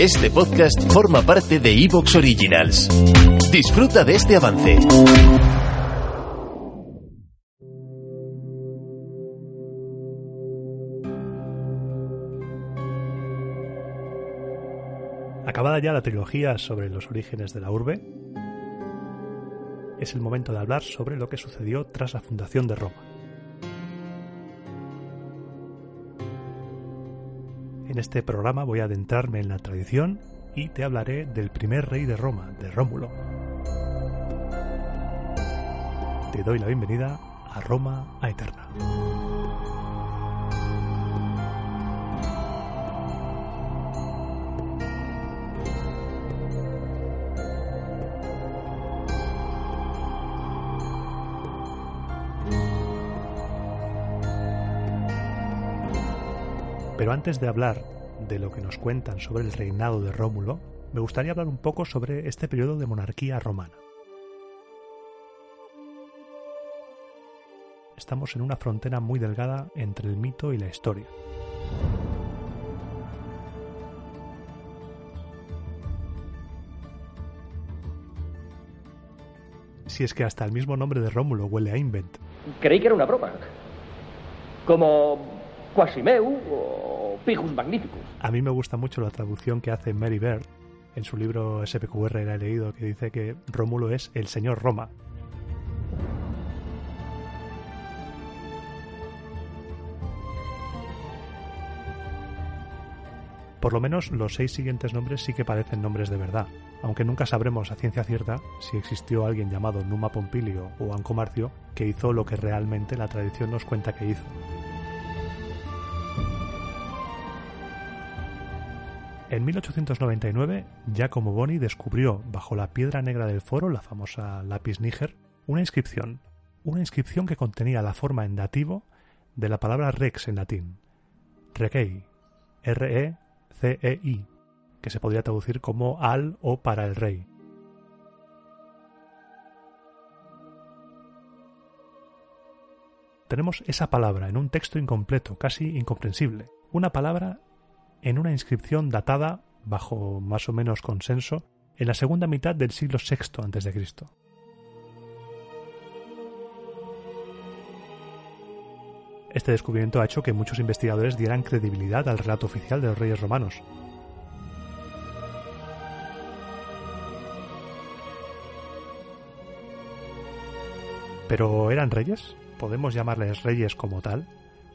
Este podcast forma parte de Evox Originals. Disfruta de este avance. Acabada ya la trilogía sobre los orígenes de la urbe, es el momento de hablar sobre lo que sucedió tras la fundación de Roma. En este programa voy a adentrarme en la tradición y te hablaré del primer rey de Roma, de Rómulo. Te doy la bienvenida a Roma a Eterna. Pero antes de hablar de lo que nos cuentan sobre el reinado de Rómulo, me gustaría hablar un poco sobre este periodo de monarquía romana. Estamos en una frontera muy delgada entre el mito y la historia. Si es que hasta el mismo nombre de Rómulo huele a invent. Creí que era una broma. Como Quasimeu o A mí me gusta mucho la traducción que hace Mary Bird en su libro SPQR, la he leído, que dice que Rómulo es el señor Roma. Por lo menos los seis siguientes nombres sí que parecen nombres de verdad, aunque nunca sabremos a ciencia cierta si existió alguien llamado Numa Pompilio o Anco Marcio que hizo lo que realmente la tradición nos cuenta que hizo. En 1899, Giacomo Boni descubrió bajo la piedra negra del foro, la famosa lápiz níger, una inscripción, una inscripción que contenía la forma en dativo de la palabra rex en latín, regei, R-E-C-E-I, que se podría traducir como al o para el rey. Tenemos esa palabra en un texto incompleto, casi incomprensible, una palabra en una inscripción datada, bajo más o menos consenso, en la segunda mitad del siglo VI a.C. Este descubrimiento ha hecho que muchos investigadores dieran credibilidad al relato oficial de los reyes romanos. ¿Pero eran reyes? ¿Podemos llamarles reyes como tal?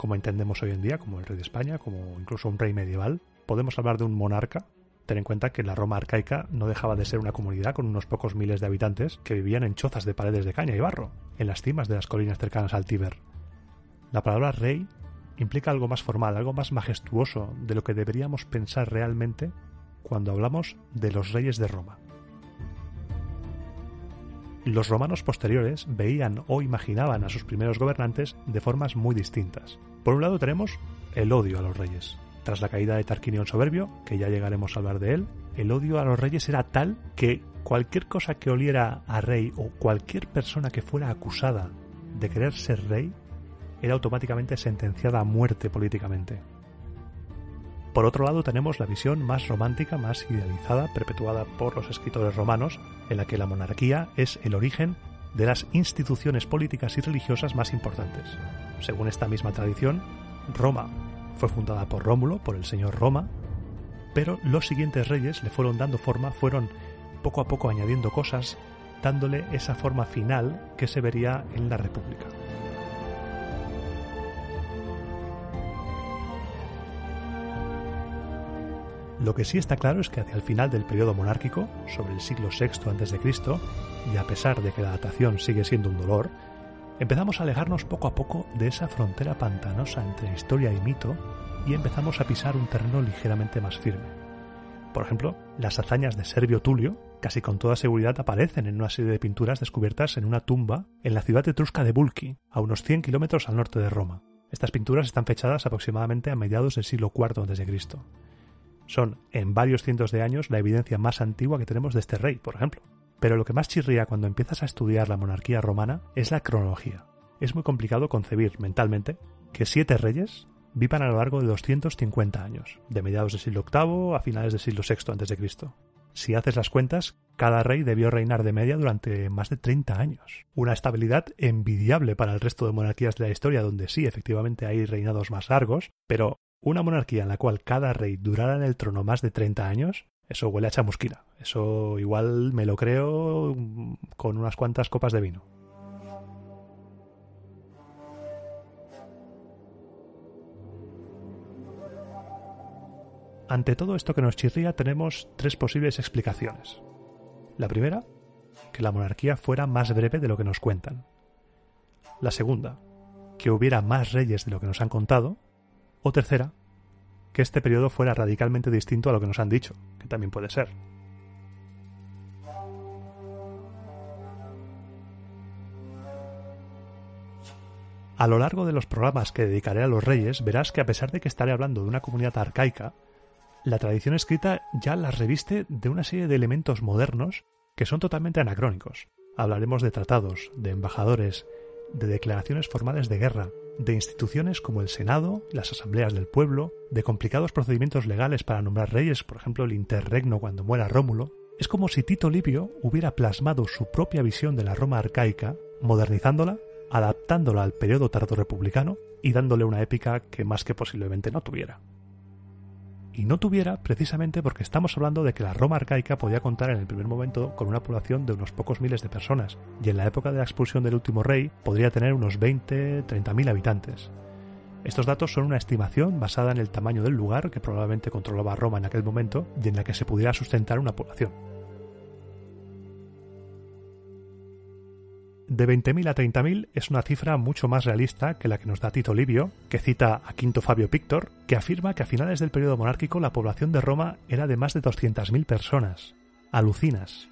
Como entendemos hoy en día, como el rey de España, como incluso un rey medieval. Podemos hablar de un monarca. Ten en cuenta que la Roma arcaica no dejaba de ser una comunidad con unos pocos miles de habitantes que vivían en chozas de paredes de caña y barro, en las cimas de las colinas cercanas al Tíber. La palabra rey implica algo más formal, algo más majestuoso de lo que deberíamos pensar realmente cuando hablamos de los reyes de Roma. Los romanos posteriores veían o imaginaban a sus primeros gobernantes de formas muy distintas. Por un lado tenemos el odio a los reyes. Tras la caída de Tarquinio el Soberbio, que ya llegaremos a hablar de él, el odio a los reyes era tal que cualquier cosa que oliera a rey o cualquier persona que fuera acusada de querer ser rey era automáticamente sentenciada a muerte políticamente. Por otro lado tenemos la visión más romántica, más idealizada, perpetuada por los escritores romanos, en la que la monarquía es el origen de las instituciones políticas y religiosas más importantes. Según esta misma tradición, Roma fue fundada por Rómulo, por el señor Roma, pero los siguientes reyes le fueron dando forma, fueron poco a poco añadiendo cosas, dándole esa forma final que se vería en la República. Lo que sí está claro es que hacia el final del periodo monárquico, sobre el siglo VI a.C., y a pesar de que la datación sigue siendo un dolor, empezamos a alejarnos poco a poco de esa frontera pantanosa entre historia y mito y empezamos a pisar un terreno ligeramente más firme. Por ejemplo, las hazañas de Servio Tulio casi con toda seguridad aparecen en una serie de pinturas descubiertas en una tumba en la ciudad etrusca de Bulki, a unos 100 kilómetros al norte de Roma. Estas pinturas están fechadas aproximadamente a mediados del siglo IV a.C. Son, en varios cientos de años, la evidencia más antigua que tenemos de este rey, por ejemplo. Pero lo que más chirría cuando empiezas a estudiar la monarquía romana es la cronología. Es muy complicado concebir mentalmente que siete reyes vivan a lo largo de 250 años, de mediados del siglo VIII a finales del siglo VI a.C. Si haces las cuentas, cada rey debió reinar de media durante más de 30 años. Una estabilidad envidiable para el resto de monarquías de la historia, donde sí, efectivamente hay reinados más largos, pero una monarquía en la cual cada rey durara en el trono más de 30 años, eso huele a chamusquina. Eso igual me lo creo con unas cuantas copas de vino. Ante todo esto que nos chirría tenemos tres posibles explicaciones. La primera, que la monarquía fuera más breve de lo que nos cuentan. La segunda, que hubiera más reyes de lo que nos han contado. O tercera, que este periodo fuera radicalmente distinto a lo que nos han dicho, que también puede ser. A lo largo de los programas que dedicaré a los reyes, verás que a pesar de que estaré hablando de una comunidad arcaica, la tradición escrita ya las reviste de una serie de elementos modernos que son totalmente anacrónicos. Hablaremos de tratados, de embajadores, de declaraciones formales de guerra, de instituciones como el Senado, las asambleas del pueblo, de complicados procedimientos legales para nombrar reyes, por ejemplo el interregno cuando muera Rómulo, es como si Tito Livio hubiera plasmado su propia visión de la Roma arcaica, modernizándola, adaptándola al periodo republicano y dándole una épica que más que posiblemente no tuviera y no tuviera precisamente porque estamos hablando de que la Roma arcaica podía contar en el primer momento con una población de unos pocos miles de personas y en la época de la expulsión del último rey podría tener unos 20, 30 mil habitantes. Estos datos son una estimación basada en el tamaño del lugar que probablemente controlaba Roma en aquel momento y en la que se pudiera sustentar una población. De 20.000 a 30.000 es una cifra mucho más realista que la que nos da Tito Livio, que cita a Quinto Fabio Pictor, que afirma que a finales del periodo monárquico la población de Roma era de más de 200.000 personas. Alucinas.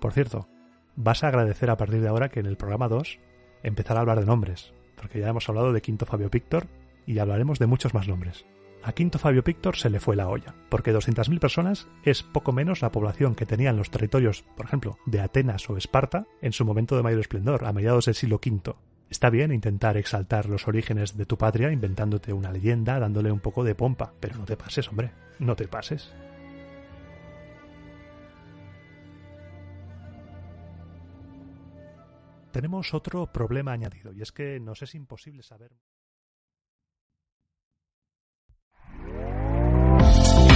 Por cierto, vas a agradecer a partir de ahora que en el programa 2 empezará a hablar de nombres, porque ya hemos hablado de Quinto Fabio Pictor y hablaremos de muchos más nombres a Quinto Fabio Pictor se le fue la olla, porque 200.000 personas es poco menos la población que tenían los territorios, por ejemplo, de Atenas o Esparta en su momento de mayor esplendor, a mediados del siglo V. Está bien intentar exaltar los orígenes de tu patria inventándote una leyenda, dándole un poco de pompa, pero no te pases, hombre, no te pases. Tenemos otro problema añadido, y es que nos es imposible saber.